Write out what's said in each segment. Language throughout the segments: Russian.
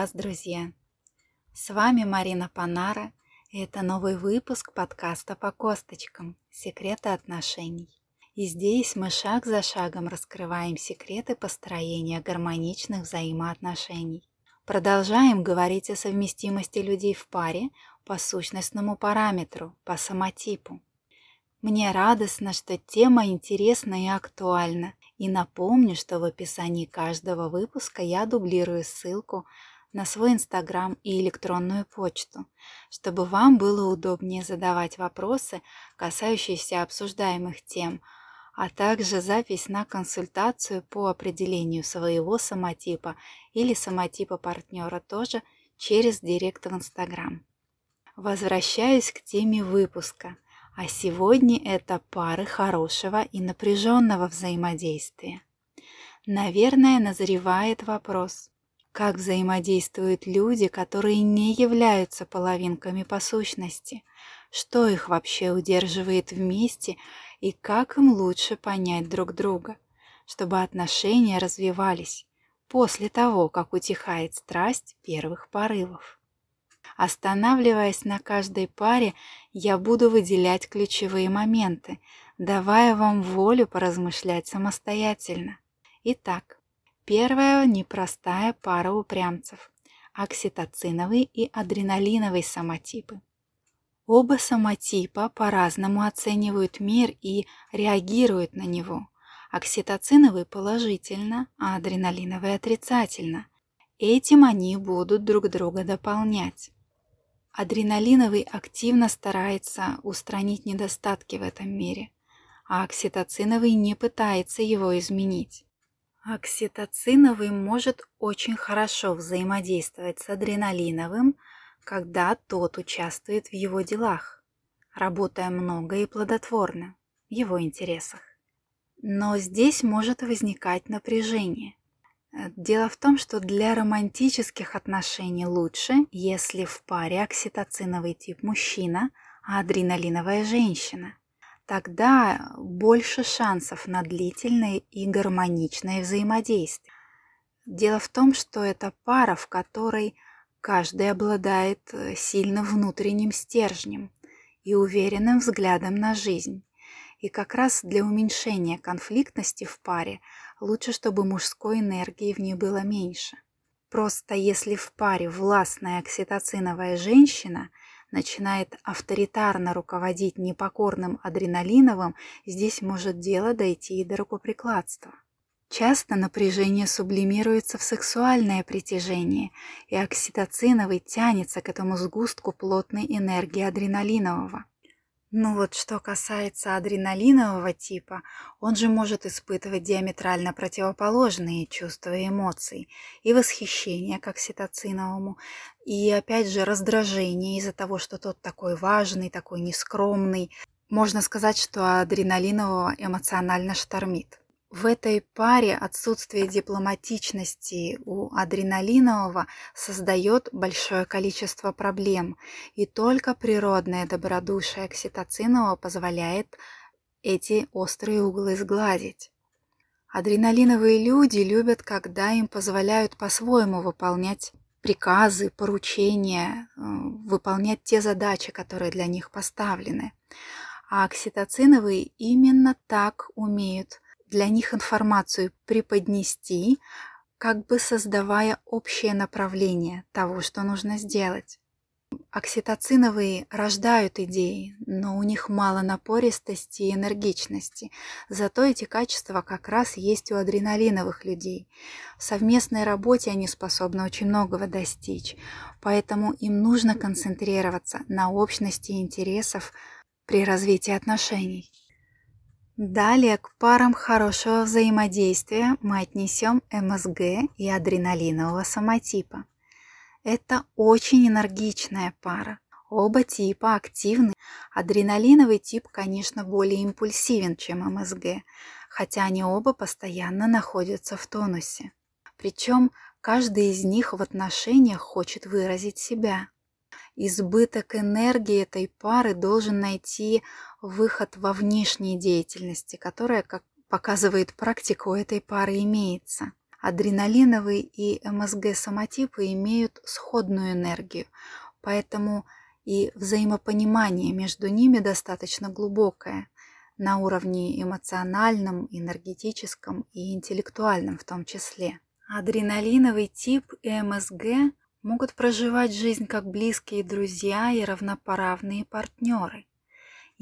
Вас, друзья! С вами Марина Панара, и это новый выпуск подкаста по косточкам «Секреты отношений». И здесь мы шаг за шагом раскрываем секреты построения гармоничных взаимоотношений. Продолжаем говорить о совместимости людей в паре по сущностному параметру, по самотипу. Мне радостно, что тема интересна и актуальна, и напомню, что в описании каждого выпуска я дублирую ссылку на свой инстаграм и электронную почту, чтобы вам было удобнее задавать вопросы, касающиеся обсуждаемых тем, а также запись на консультацию по определению своего самотипа или самотипа партнера тоже через директ в инстаграм. Возвращаюсь к теме выпуска – а сегодня это пары хорошего и напряженного взаимодействия. Наверное, назревает вопрос, как взаимодействуют люди, которые не являются половинками по сущности, что их вообще удерживает вместе и как им лучше понять друг друга, чтобы отношения развивались после того, как утихает страсть первых порывов. Останавливаясь на каждой паре, я буду выделять ключевые моменты, давая вам волю поразмышлять самостоятельно. Итак, первая непростая пара упрямцев – окситоциновый и адреналиновый самотипы. Оба самотипа по-разному оценивают мир и реагируют на него. Окситоциновый положительно, а адреналиновый отрицательно. Этим они будут друг друга дополнять. Адреналиновый активно старается устранить недостатки в этом мире, а окситоциновый не пытается его изменить. Окситоциновый может очень хорошо взаимодействовать с адреналиновым, когда тот участвует в его делах, работая много и плодотворно в его интересах. Но здесь может возникать напряжение. Э, дело в том, что для романтических отношений лучше, если в паре окситоциновый тип мужчина, а адреналиновая женщина. Тогда больше шансов на длительное и гармоничное взаимодействие. Дело в том, что это пара, в которой каждый обладает э, сильным внутренним стержнем и уверенным взглядом на жизнь. И как раз для уменьшения конфликтности в паре лучше, чтобы мужской энергии в ней было меньше. Просто если в паре властная окситоциновая женщина начинает авторитарно руководить непокорным адреналиновым, здесь может дело дойти и до рукоприкладства. Часто напряжение сублимируется в сексуальное притяжение, и окситоциновый тянется к этому сгустку плотной энергии адреналинового. Ну вот что касается адреналинового типа, он же может испытывать диаметрально противоположные чувства и эмоции, и восхищение к окситоциновому, и опять же раздражение из-за того, что тот такой важный, такой нескромный. Можно сказать, что адреналинового эмоционально штормит. В этой паре отсутствие дипломатичности у адреналинового создает большое количество проблем, и только природное добродушие окситоцинового позволяет эти острые углы сгладить. Адреналиновые люди любят, когда им позволяют по-своему выполнять приказы, поручения, э, выполнять те задачи, которые для них поставлены. А окситоциновые именно так умеют для них информацию преподнести, как бы создавая общее направление того, что нужно сделать. Окситоциновые рождают идеи, но у них мало напористости и энергичности. Зато эти качества как раз есть у адреналиновых людей. В совместной работе они способны очень многого достичь, поэтому им нужно концентрироваться на общности интересов при развитии отношений. Далее к парам хорошего взаимодействия мы отнесем МСГ и адреналинового самотипа. Это очень энергичная пара. Оба типа активны. Адреналиновый тип, конечно, более импульсивен, чем МСГ, хотя они оба постоянно находятся в тонусе. Причем каждый из них в отношениях хочет выразить себя. Избыток энергии этой пары должен найти выход во внешней деятельности, которая, как показывает практика, у этой пары имеется. Адреналиновый и МСГ самотипы имеют сходную энергию, поэтому и взаимопонимание между ними достаточно глубокое на уровне эмоциональном, энергетическом и интеллектуальном в том числе. Адреналиновый тип и МСГ могут проживать жизнь как близкие друзья и равноправные партнеры.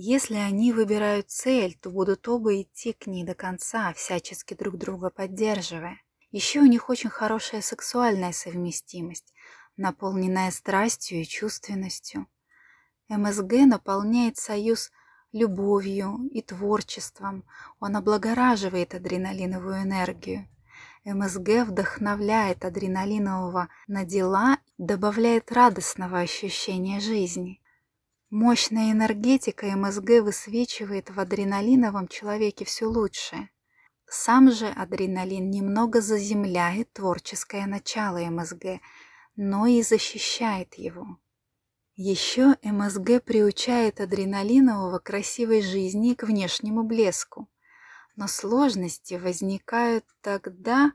Если они выбирают цель, то будут оба идти к ней до конца, всячески друг друга поддерживая. Еще у них очень хорошая сексуальная совместимость, наполненная страстью и чувственностью. МСГ наполняет союз любовью и творчеством, он облагораживает адреналиновую энергию. МСГ вдохновляет адреналинового на дела, добавляет радостного ощущения жизни. Мощная энергетика МСГ высвечивает в адреналиновом человеке все лучшее. Сам же адреналин немного заземляет творческое начало МСГ, но и защищает его. Еще МСГ приучает адреналинового красивой жизни к внешнему блеску. Но сложности возникают тогда,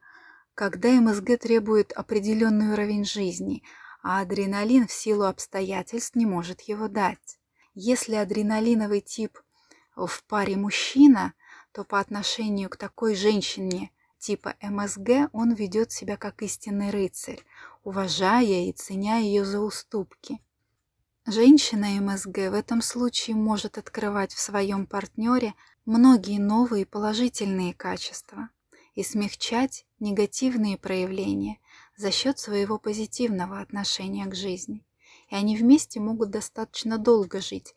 когда МСГ требует определенный уровень жизни, а адреналин в силу обстоятельств не может его дать. Если адреналиновый тип в паре мужчина, то по отношению к такой женщине типа МСГ он ведет себя как истинный рыцарь, уважая и ценя ее за уступки. Женщина МСГ в этом случае может открывать в своем партнере многие новые положительные качества и смягчать негативные проявления за счет своего позитивного отношения к жизни. И они вместе могут достаточно долго жить.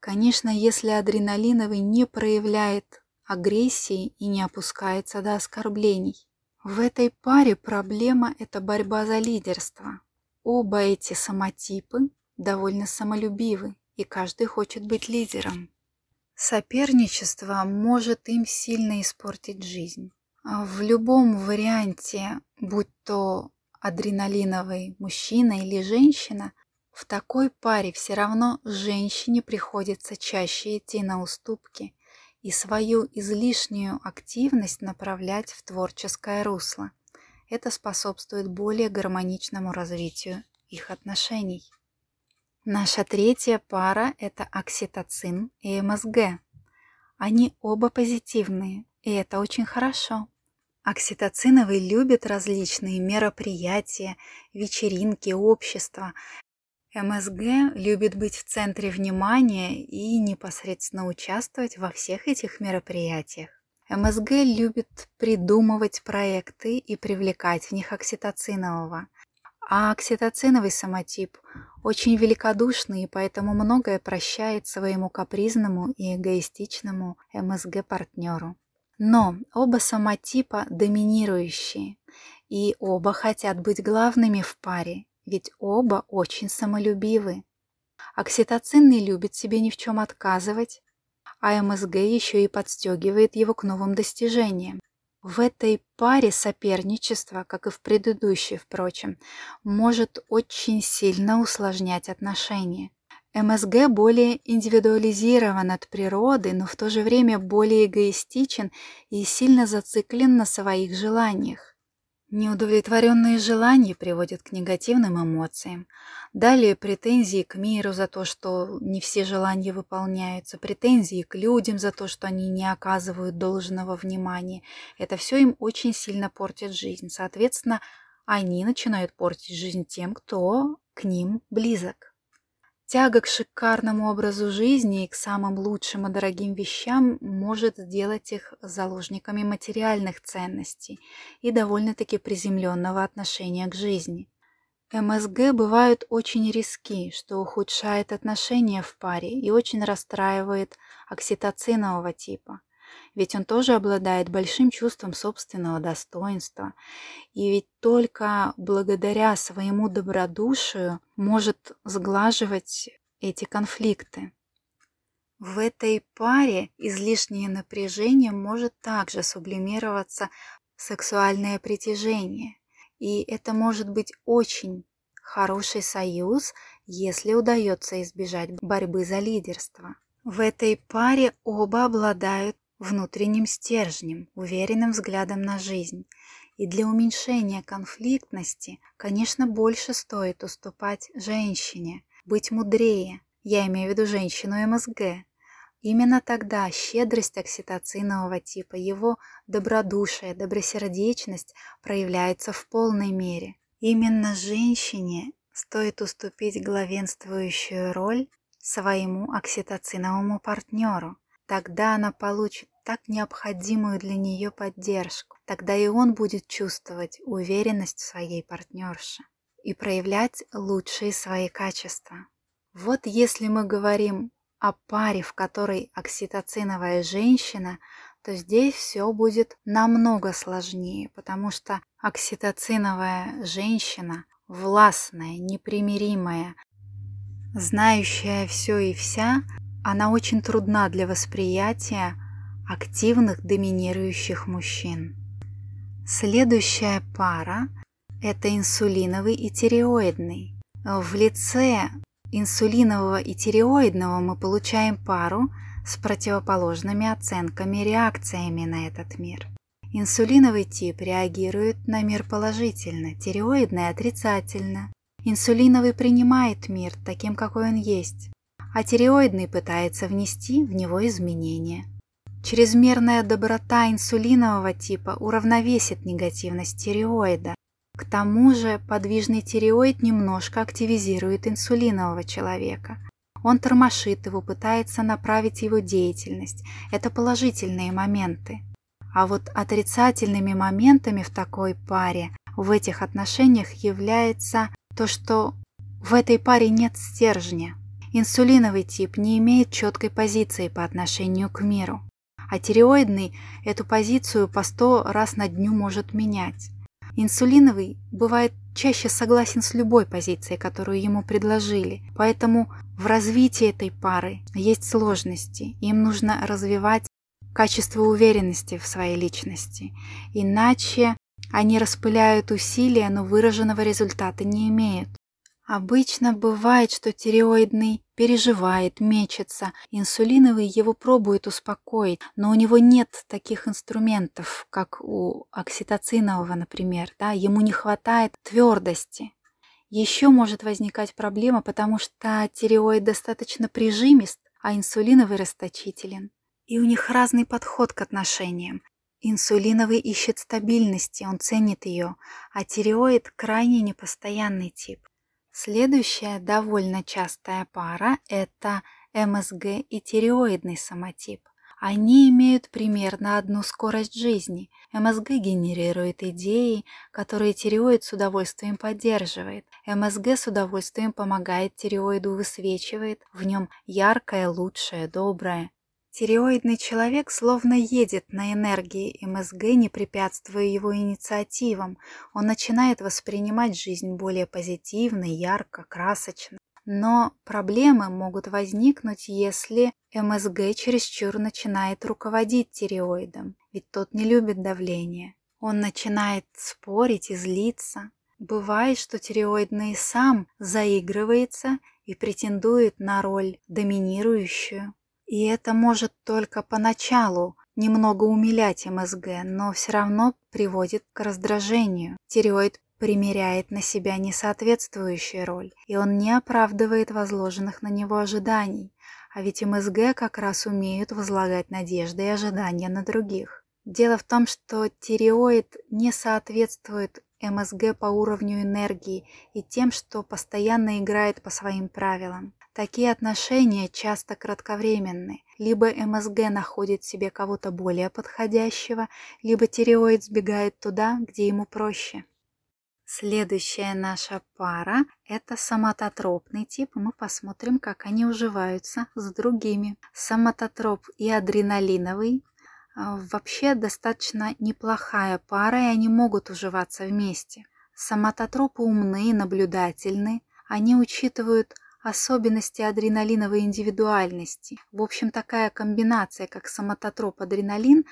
Конечно, если адреналиновый не проявляет агрессии и не опускается до оскорблений. В этой паре проблема – это борьба за лидерство. Оба эти самотипы довольно самолюбивы, и каждый хочет быть лидером. Соперничество может им сильно испортить жизнь. В любом варианте, будь то адреналиновый мужчина или женщина, в такой паре все равно женщине приходится чаще идти на уступки и свою излишнюю активность направлять в творческое русло. Это способствует более гармоничному развитию их отношений. Наша третья пара – это окситоцин и МСГ. Они оба позитивные, и это очень хорошо. Окситоциновый любит различные мероприятия, вечеринки, общества. МСГ любит быть в центре внимания и непосредственно участвовать во всех этих мероприятиях. МСГ любит придумывать проекты и привлекать в них окситоцинового – а окситоциновый самотип очень великодушный и поэтому многое прощает своему капризному и эгоистичному МСГ-партнеру. Но оба самотипа доминирующие, и оба хотят быть главными в паре, ведь оба очень самолюбивы. Окситоцинный любит себе ни в чем отказывать, а МСГ еще и подстегивает его к новым достижениям. В этой паре соперничество, как и в предыдущей, впрочем, может очень сильно усложнять отношения. МСГ более индивидуализирован от природы, но в то же время более эгоистичен и сильно зациклен на своих желаниях. Неудовлетворенные желания приводят к негативным эмоциям. Далее претензии к миру за то, что не все желания выполняются, претензии к людям за то, что они не оказывают должного внимания. Это все им очень сильно портит жизнь. Соответственно, они начинают портить жизнь тем, кто к ним близок. Тяга к шикарному образу жизни и к самым лучшим и дорогим вещам может сделать их заложниками материальных ценностей и довольно-таки приземленного отношения к жизни. МСГ бывают очень риски, что ухудшает отношения в паре и очень расстраивает окситоцинового типа ведь он тоже обладает большим чувством собственного достоинства. И ведь только благодаря своему добродушию может сглаживать эти конфликты. В этой паре излишнее напряжение может также сублимироваться в сексуальное притяжение. И это может быть очень хороший союз, если удается избежать борьбы за лидерство. В этой паре оба обладают внутренним стержнем, уверенным взглядом на жизнь. И для уменьшения конфликтности, конечно, больше стоит уступать женщине, быть мудрее. Я имею в виду женщину МСГ. Именно тогда щедрость окситоцинового типа, его добродушие, добросердечность проявляется в полной мере. Именно женщине стоит уступить главенствующую роль своему окситоциновому партнеру. Тогда она получит так необходимую для нее поддержку. Тогда и он будет чувствовать уверенность в своей партнерше и проявлять лучшие свои качества. Вот если мы говорим о паре, в которой окситоциновая женщина, то здесь все будет намного сложнее, потому что окситоциновая женщина властная, непримиримая, знающая все и вся, она очень трудна для восприятия активных доминирующих мужчин. Следующая пара – это инсулиновый и тиреоидный. В лице инсулинового и тиреоидного мы получаем пару с противоположными оценками реакциями на этот мир. Инсулиновый тип реагирует на мир положительно, тиреоидный – отрицательно. Инсулиновый принимает мир таким, какой он есть, а тиреоидный пытается внести в него изменения. Чрезмерная доброта инсулинового типа уравновесит негативность тиреоида. К тому же подвижный тиреоид немножко активизирует инсулинового человека. Он тормошит его, пытается направить его деятельность. Это положительные моменты. А вот отрицательными моментами в такой паре, в этих отношениях является то, что в этой паре нет стержня. Инсулиновый тип не имеет четкой позиции по отношению к миру, а тиреоидный эту позицию по сто раз на дню может менять. Инсулиновый бывает чаще согласен с любой позицией, которую ему предложили, поэтому в развитии этой пары есть сложности, им нужно развивать качество уверенности в своей личности, иначе они распыляют усилия, но выраженного результата не имеют. Обычно бывает, что тиреоидный переживает, мечется, инсулиновый его пробует успокоить, но у него нет таких инструментов, как у окситоцинового, например, да, ему не хватает твердости. Еще может возникать проблема, потому что тиреоид достаточно прижимист, а инсулиновый расточителен. И у них разный подход к отношениям. Инсулиновый ищет стабильности, он ценит ее, а тиреоид – крайне непостоянный тип. Следующая довольно частая пара – это МСГ и тиреоидный самотип. Они имеют примерно одну скорость жизни. МСГ генерирует идеи, которые тиреоид с удовольствием поддерживает. МСГ с удовольствием помогает тиреоиду, высвечивает в нем яркое, лучшее, доброе. Тиреоидный человек словно едет на энергии МСГ, не препятствуя его инициативам. Он начинает воспринимать жизнь более позитивно, ярко, красочно. Но проблемы могут возникнуть, если МСГ чересчур начинает руководить тиреоидом, ведь тот не любит давление. Он начинает спорить и злиться. Бывает, что тиреоидный сам заигрывается и претендует на роль доминирующую. И это может только поначалу немного умилять МСГ, но все равно приводит к раздражению. Тиреоид примеряет на себя несоответствующую роль, и он не оправдывает возложенных на него ожиданий. А ведь МСГ как раз умеют возлагать надежды и ожидания на других. Дело в том, что тиреоид не соответствует МСГ по уровню энергии и тем, что постоянно играет по своим правилам. Такие отношения часто кратковременны. Либо МСГ находит себе кого-то более подходящего, либо тиреоид сбегает туда, где ему проще. Следующая наша пара – это соматотропный тип. Мы посмотрим, как они уживаются с другими. Соматотроп и адреналиновый а, вообще достаточно неплохая пара, и они могут уживаться вместе. Соматотропы умны, наблюдательны, они учитывают особенности адреналиновой индивидуальности. В общем, такая комбинация, как соматотроп-адреналин,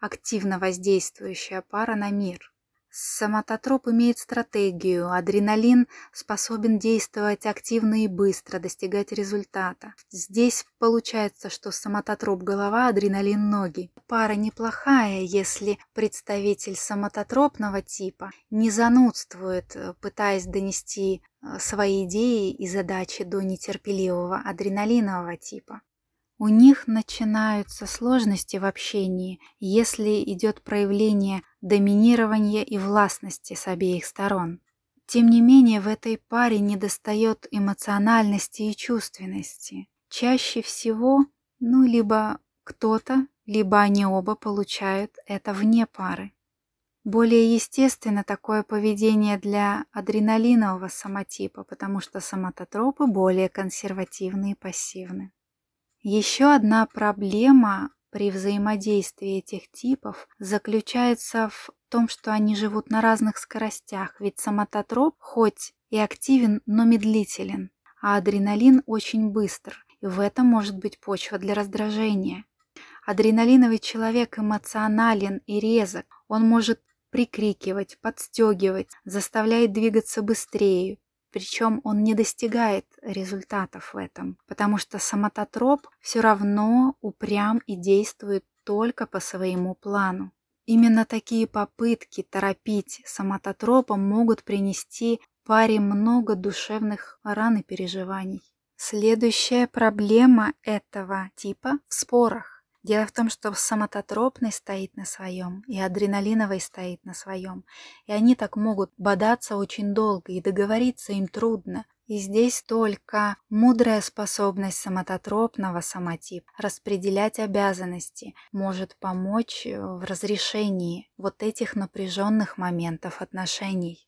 активно воздействующая пара на мир. Соматотроп имеет стратегию, адреналин способен действовать активно и быстро, достигать результата. Здесь получается, что соматотроп голова, адреналин ноги. Пара неплохая, если представитель соматотропного типа не занудствует, пытаясь донести э, свои идеи и задачи до нетерпеливого адреналинового типа. У них начинаются сложности в общении, если идет проявление доминирования и властности с обеих сторон. Тем не менее, в этой паре недостает эмоциональности и чувственности. Чаще всего, ну, либо кто-то, либо они оба получают это вне пары. Более естественно такое поведение для адреналинового самотипа, потому что соматотропы более консервативны и пассивны. Еще одна проблема при взаимодействии этих типов заключается в том, что они живут на разных скоростях, ведь самототроп хоть и активен, но медлителен, а адреналин очень быстр, и в этом может быть почва для раздражения. Адреналиновый человек эмоционален и резок, он может прикрикивать, подстегивать, заставляет двигаться быстрее, причем он не достигает результатов в этом, потому что самототроп все равно упрям и действует только по своему плану. Именно такие попытки торопить самототропом могут принести паре много душевных ран и переживаний. Следующая проблема этого типа в спорах. Дело в том, что самототропный стоит на своем, и адреналиновый стоит на своем. И они так могут бодаться очень долго, и договориться им трудно. И здесь только мудрая способность самототропного самотип распределять обязанности может помочь в разрешении вот этих напряженных моментов отношений.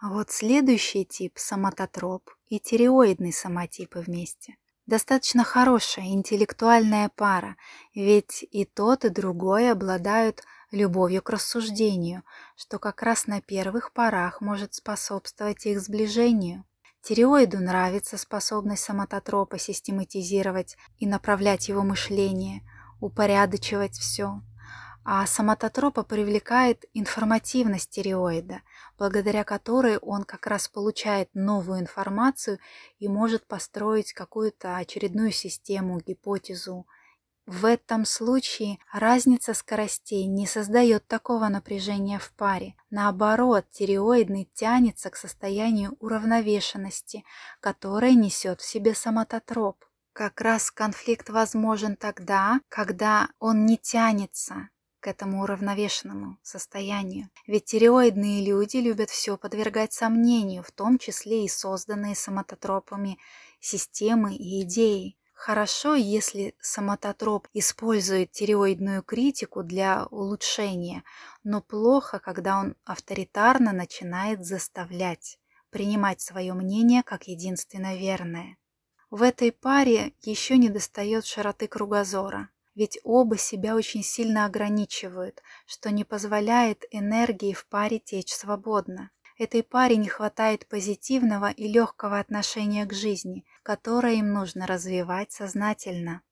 А вот следующий тип – самототроп и тиреоидный самотипы вместе – Достаточно хорошая интеллектуальная пара, ведь и тот, и другой обладают любовью к рассуждению, что как раз на первых порах может способствовать их сближению. Тиреоиду нравится способность самототропа систематизировать и направлять его мышление, упорядочивать все – а соматотропа привлекает информативность стереоида, благодаря которой он как раз получает новую информацию и может построить какую-то очередную систему, гипотезу. В этом случае разница скоростей не создает такого напряжения в паре. Наоборот, тиреоидный тянется к состоянию уравновешенности, которое несет в себе соматотроп. Как раз конфликт возможен тогда, когда он не тянется, к этому уравновешенному состоянию. Ведь тиреоидные люди любят все подвергать сомнению, в том числе и созданные самототропами системы и идеи. Хорошо, если самототроп использует тиреоидную критику для улучшения, но плохо, когда он авторитарно начинает заставлять принимать свое мнение как единственно верное. В этой паре еще не достает широты кругозора ведь оба себя очень сильно ограничивают, что не позволяет энергии в паре течь свободно. Этой паре не хватает позитивного и легкого отношения к жизни, которое им нужно развивать сознательно.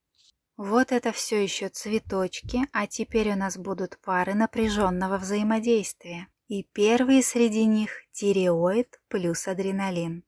Вот это все еще цветочки, а теперь у нас будут пары напряженного взаимодействия. И первые среди них – тиреоид плюс адреналин.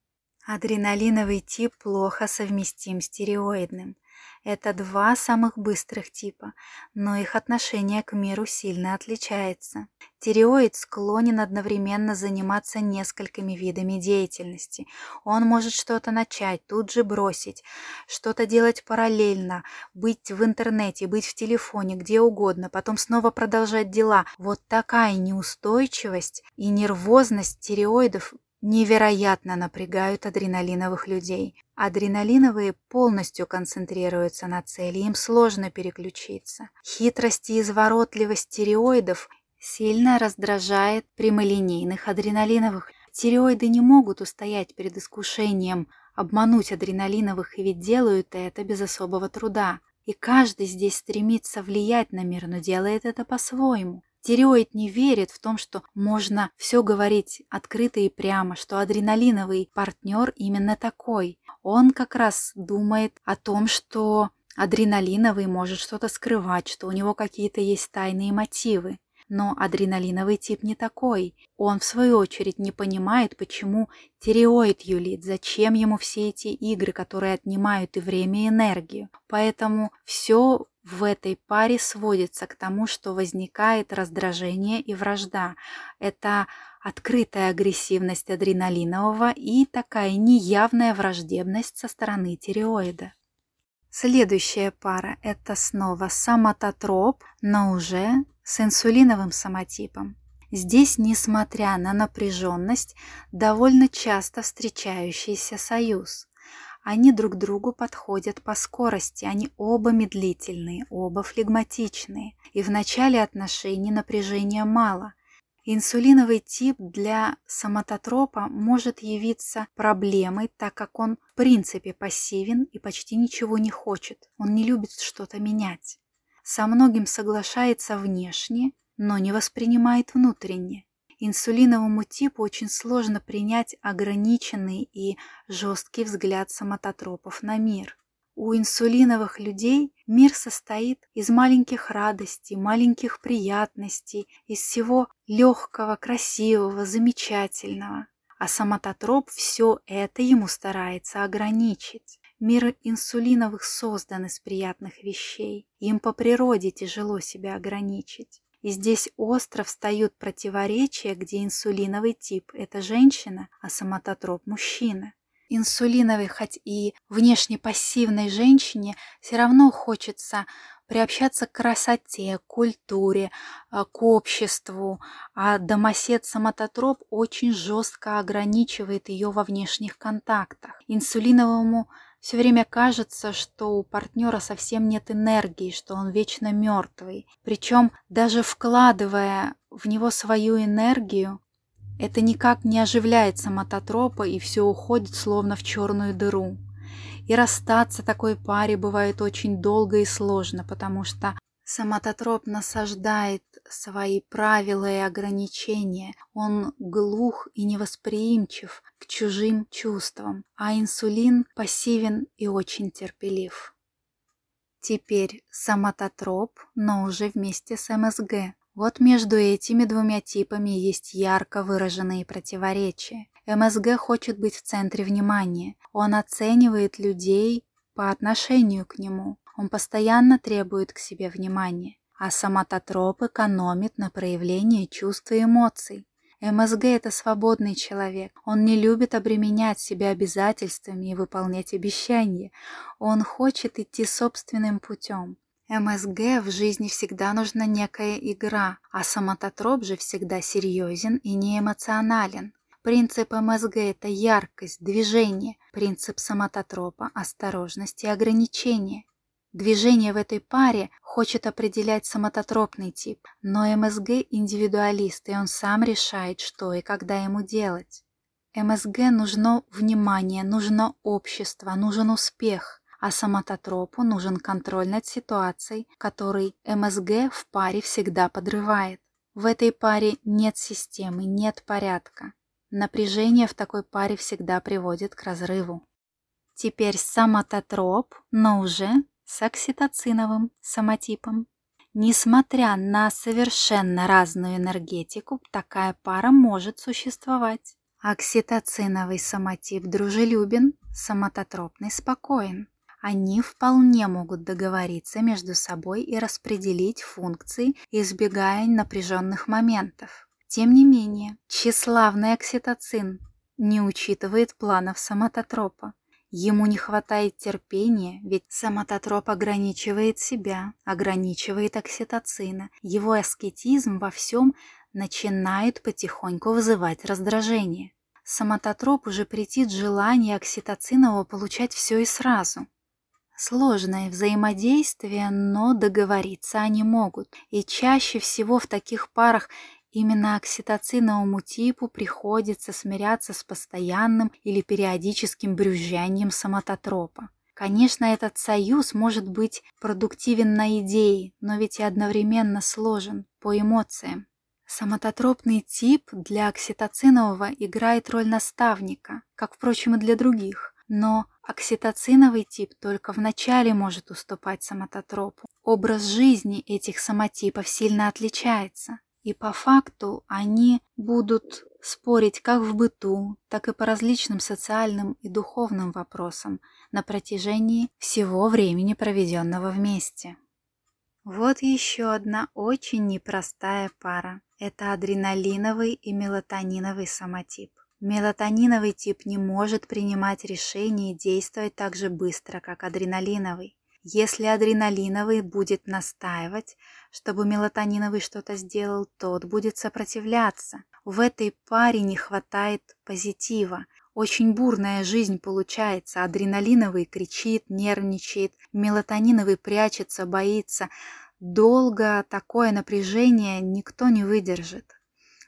Адреналиновый тип плохо совместим с тиреоидным. Это два самых быстрых типа, но их отношение к миру сильно отличается. Тиреоид склонен одновременно заниматься несколькими видами деятельности. Он может что-то начать, тут же бросить, что-то делать параллельно, быть в интернете, быть в телефоне, где угодно, потом снова продолжать дела. Вот такая неустойчивость и нервозность тиреоидов невероятно напрягают адреналиновых людей. Адреналиновые полностью концентрируются на цели, им сложно переключиться. Хитрость и изворотливость стереоидов сильно раздражает прямолинейных адреналиновых. Стереоиды не могут устоять перед искушением обмануть адреналиновых, и ведь делают это без особого труда. И каждый здесь стремится влиять на мир, но делает это по-своему. Тиреоид не верит в том, что можно все говорить открыто и прямо, что адреналиновый партнер именно такой. Он как раз думает о том, что адреналиновый может что-то скрывать, что у него какие-то есть тайные мотивы. Но адреналиновый тип не такой. Он, в свою очередь, не понимает, почему тиреоид юлит, зачем ему все эти игры, которые отнимают и время, и энергию. Поэтому все в этой паре сводится к тому, что возникает раздражение и вражда. Это открытая агрессивность адреналинового и такая неявная враждебность со стороны тиреоида. Следующая пара – это снова соматотроп, но уже с инсулиновым самотипом. Здесь, несмотря на напряженность, довольно часто встречающийся союз. Они друг другу подходят по скорости, они оба медлительные, оба флегматичные. И в начале отношений напряжения мало. Инсулиновый тип для соматотропа может явиться проблемой, так как он в принципе пассивен и почти ничего не хочет. Он не любит что-то менять. Со многим соглашается внешне, но не воспринимает внутренне. Инсулиновому типу очень сложно принять ограниченный и жесткий взгляд самототропов на мир. У инсулиновых людей мир состоит из маленьких радостей, маленьких приятностей, из всего легкого, красивого, замечательного. А самототроп все это ему старается ограничить. Мир инсулиновых создан из приятных вещей. Им по природе тяжело себя ограничить. И здесь остро встают противоречия, где инсулиновый тип – это женщина, а соматотроп – мужчина. Инсулиновой, хоть и внешне пассивной женщине, все равно хочется приобщаться к красоте, культуре, а, к обществу, а домосед-соматотроп очень жестко ограничивает ее во внешних контактах. Инсулиновому все время кажется, что у партнера совсем нет энергии, что он вечно мертвый. Причем даже вкладывая в него свою энергию, это никак не оживляет самототропа и все уходит словно в черную дыру. И расстаться такой паре бывает очень долго и сложно, потому что Самототроп насаждает свои правила и ограничения, он глух и невосприимчив к чужим чувствам, а инсулин пассивен и очень терпелив. Теперь самототроп, но уже вместе с МСГ. Вот между этими двумя типами есть ярко выраженные противоречия. МСГ хочет быть в центре внимания. Он оценивает людей по отношению к нему. Он постоянно требует к себе внимания, а соматотроп экономит на проявлении чувств и эмоций. МСГ – это свободный человек. Он не любит обременять себя обязательствами и выполнять обещания. Он хочет идти собственным путем. МСГ в жизни всегда нужна некая игра, а соматотроп же всегда серьезен и неэмоционален. Принцип МСГ – это яркость, движение. Принцип соматотропа – осторожность и ограничение. Движение в этой паре хочет определять самототропный тип, но МСГ индивидуалист, и он сам решает, что и когда ему делать. МСГ нужно внимание, нужно общество, нужен успех, а самототропу нужен контроль над ситуацией, который МСГ в паре всегда подрывает. В этой паре нет системы, нет порядка. Напряжение в такой паре всегда приводит к разрыву. Теперь самототроп, но уже с окситоциновым самотипом. Несмотря на совершенно разную энергетику, такая пара может существовать. Окситоциновый самотип дружелюбен, самототропный спокоен. Они вполне могут договориться между собой и распределить функции, избегая напряженных моментов. Тем не менее, тщеславный окситоцин не учитывает планов самототропа. Ему не хватает терпения, ведь самототроп ограничивает себя, ограничивает окситоцина. Его аскетизм во всем начинает потихоньку вызывать раздражение. Самототроп уже претит желание окситоцинового получать все и сразу. Сложное взаимодействие, но договориться они могут. И чаще всего в таких парах Именно окситоциновому типу приходится смиряться с постоянным или периодическим брюзжанием самототропа. Конечно, этот союз может быть продуктивен на идее, но ведь и одновременно сложен по эмоциям. Самототропный тип для окситоцинового играет роль наставника, как, впрочем, и для других, но окситоциновый тип только вначале может уступать самототропу. Образ жизни этих самотипов сильно отличается. И по факту они будут спорить как в быту, так и по различным социальным и духовным вопросам на протяжении всего времени, проведенного вместе. Вот еще одна очень непростая пара. Это адреналиновый и мелатониновый самотип. Мелатониновый тип не может принимать решения и действовать так же быстро, как адреналиновый. Если адреналиновый будет настаивать, чтобы мелатониновый что-то сделал, тот будет сопротивляться. В этой паре не хватает позитива. Очень бурная жизнь получается. Адреналиновый кричит, нервничает, мелатониновый прячется, боится. Долго такое напряжение никто не выдержит.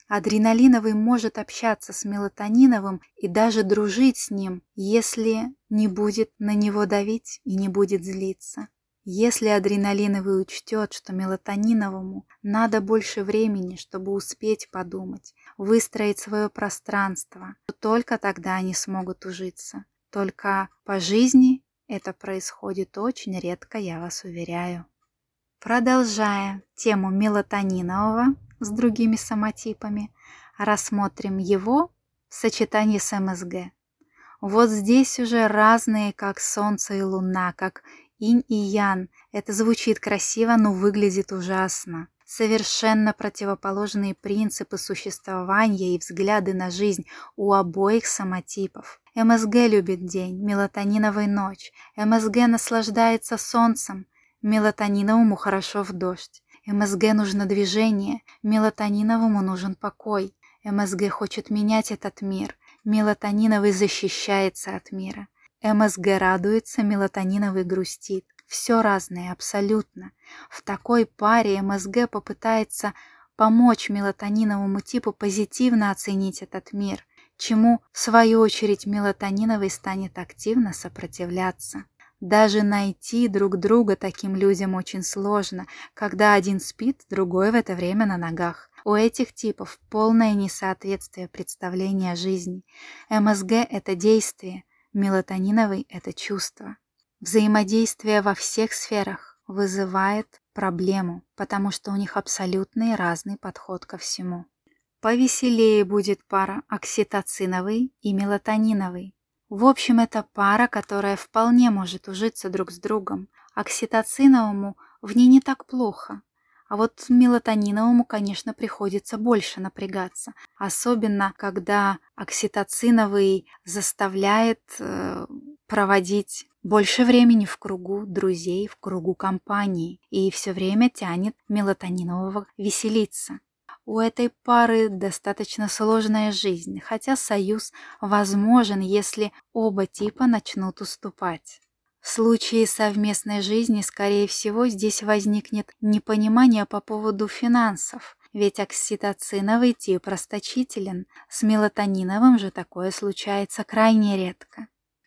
Адреналиновый может общаться с мелатониновым и даже дружить с ним, если не будет на него давить и не будет злиться. Если адреналиновый учтет, что мелатониновому надо больше времени, чтобы успеть подумать, выстроить свое пространство, то только тогда они смогут ужиться. Только по жизни это происходит очень редко, я вас уверяю. Продолжая тему мелатонинового, с другими самотипами, рассмотрим его в сочетании с МСГ. Вот здесь уже разные, как Солнце и Луна, как Инь и Ян. Это звучит красиво, но выглядит ужасно. Совершенно противоположные принципы существования и взгляды на жизнь у обоих самотипов. МСГ любит день, мелатониновый ночь. МСГ наслаждается солнцем, мелатониновому хорошо в дождь. МСГ нужно движение, мелатониновому нужен покой. МСГ хочет менять этот мир. Мелатониновый защищается от мира. МСГ радуется, мелатониновый грустит. Все разное, абсолютно. В такой паре МСГ попытается помочь мелатониновому типу позитивно оценить этот мир, чему, в свою очередь, мелатониновый станет активно сопротивляться. Даже найти друг друга таким людям очень сложно, когда один спит, другой в это время на ногах. У этих типов полное несоответствие представления о жизни. МСГ – это действие, мелатониновый – это чувство. Взаимодействие во всех сферах вызывает проблему, потому что у них абсолютный разный подход ко всему. Повеселее будет пара окситоциновый и мелатониновый. В общем, это пара, которая вполне может ужиться друг с другом. Окситоциновому в ней не так плохо. А вот мелатониновому, конечно, приходится больше напрягаться. Особенно, когда окситоциновый заставляет э, проводить больше времени в кругу друзей, в кругу компании. И все время тянет мелатонинового веселиться. У этой пары достаточно сложная жизнь, хотя союз возможен, если оба типа начнут уступать. В случае совместной жизни, скорее всего, здесь возникнет непонимание по поводу финансов, ведь окситоциновый тип расточителен, с мелатониновым же такое случается крайне редко.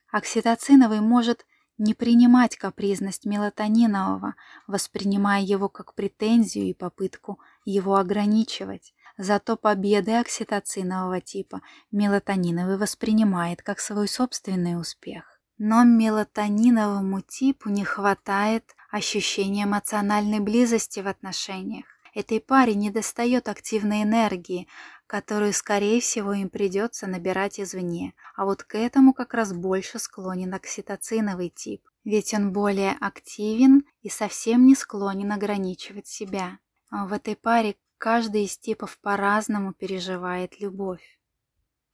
Окситоциновый может не принимать капризность мелатонинового, воспринимая его как претензию и попытку его ограничивать. Зато победы окситоцинового типа мелатониновый воспринимает как свой собственный успех. Но мелатониновому типу не хватает ощущения эмоциональной близости в отношениях. Этой паре недостает активной энергии, которую, скорее всего, им придется набирать извне. А вот к этому как раз больше склонен окситоциновый тип, ведь он более активен и совсем не склонен ограничивать себя. А в этой паре каждый из типов по-разному переживает любовь.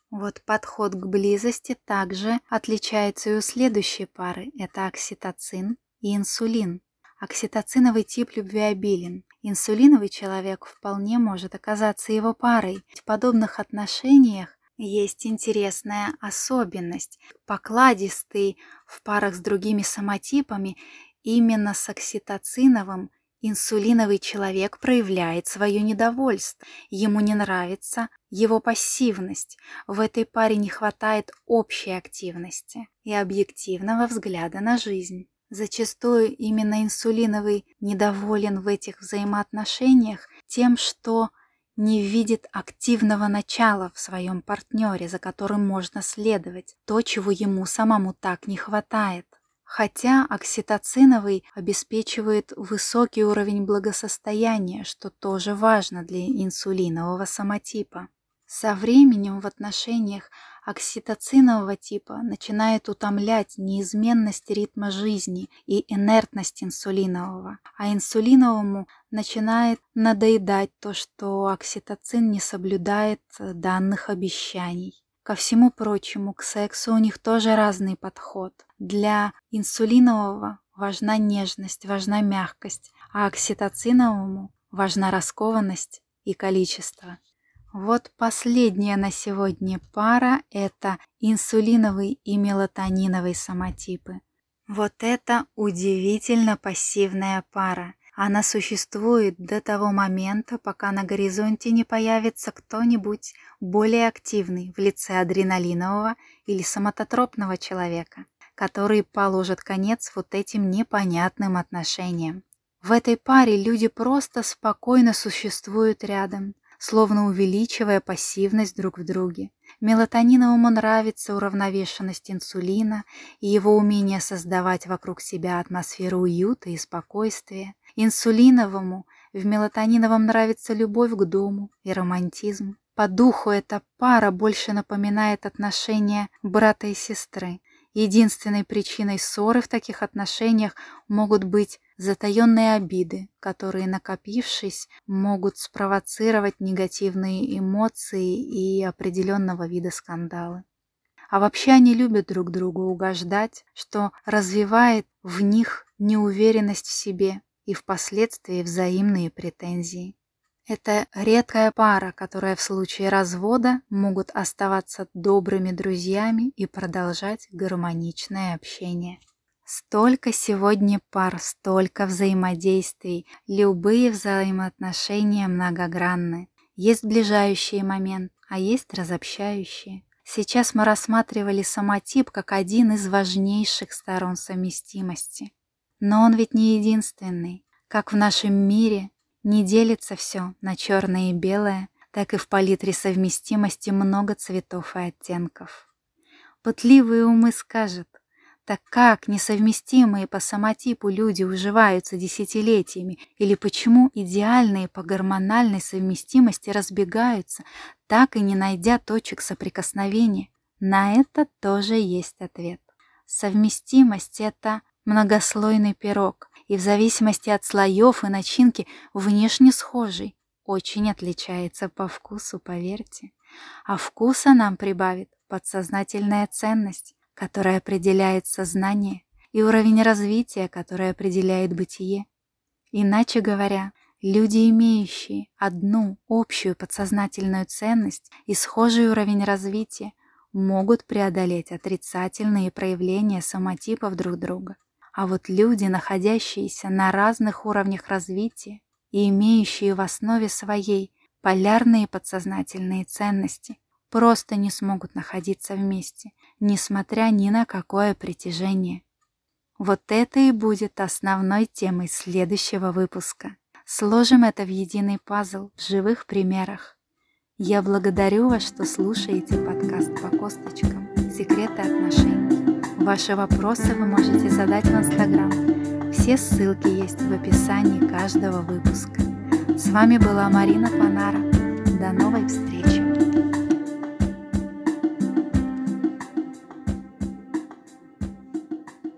Вот подход к близости также отличается и у следующей пары. Это окситоцин и инсулин. Окситоциновый тип любвеобилен. Инсулиновый человек вполне может оказаться его парой. В подобных отношениях есть интересная особенность. Покладистый в парах с другими самотипами именно с окситоциновым инсулиновый человек проявляет свое недовольство. Ему не нравится его пассивность. В этой паре не хватает общей активности и объективного взгляда на жизнь. Зачастую именно инсулиновый недоволен в этих взаимоотношениях тем, что не видит активного начала в своем партнере, за которым можно следовать, то, чего ему самому так не хватает. Хотя окситоциновый обеспечивает высокий уровень благосостояния, что тоже важно для инсулинового самотипа. Со временем в отношениях окситоцинового типа начинает утомлять неизменность ритма жизни и инертность инсулинового, а инсулиновому начинает надоедать то, что окситоцин не соблюдает данных обещаний. Ко всему прочему, к сексу у них тоже разный подход. Для инсулинового важна нежность, важна мягкость, а окситоциновому важна раскованность и количество. Вот последняя на сегодня пара – это инсулиновый и мелатониновый самотипы. Вот это удивительно пассивная пара – она существует до того момента, пока на горизонте не появится кто-нибудь более активный в лице адреналинового или самототропного человека, который положит конец вот этим непонятным отношениям. В этой паре люди просто спокойно существуют рядом, словно увеличивая пассивность друг в друге. Мелатониновому нравится уравновешенность инсулина и его умение создавать вокруг себя атмосферу уюта и спокойствия. Инсулиновому в мелатониновом нравится любовь к дому и романтизм. По духу эта пара больше напоминает отношения брата и сестры. Единственной причиной ссоры в таких отношениях могут быть затаенные обиды, которые, накопившись, могут спровоцировать негативные эмоции и определенного вида скандалы. А вообще они любят друг другу угождать, что развивает в них неуверенность в себе и впоследствии взаимные претензии. Это редкая пара, которая в случае развода могут оставаться добрыми друзьями и продолжать гармоничное общение. Столько сегодня пар, столько взаимодействий, любые взаимоотношения многогранны. Есть сближающий момент, а есть разобщающие. Сейчас мы рассматривали самотип как один из важнейших сторон совместимости. Но он ведь не единственный. Как в нашем мире не делится все на черное и белое, так и в палитре совместимости много цветов и оттенков. Пытливые умы скажут, так как несовместимые по самотипу люди уживаются десятилетиями, или почему идеальные по гормональной совместимости разбегаются, так и не найдя точек соприкосновения? На это тоже есть ответ. Совместимость — это многослойный пирог, и в зависимости от слоев и начинки внешне схожий, очень отличается по вкусу, поверьте. А вкуса нам прибавит подсознательная ценность, которая определяет сознание, и уровень развития, который определяет бытие. Иначе говоря, люди, имеющие одну общую подсознательную ценность и схожий уровень развития, могут преодолеть отрицательные проявления самотипов друг друга. А вот люди, находящиеся на разных уровнях развития и имеющие в основе своей полярные подсознательные ценности, просто не смогут находиться вместе, несмотря ни на какое притяжение. Вот это и будет основной темой следующего выпуска. Сложим это в единый пазл в живых примерах. Я благодарю вас, что слушаете подкаст по косточкам «Секреты отношений». Ваши вопросы вы можете задать в Инстаграм. Все ссылки есть в описании каждого выпуска. С вами была Марина Панара. До новой встречи!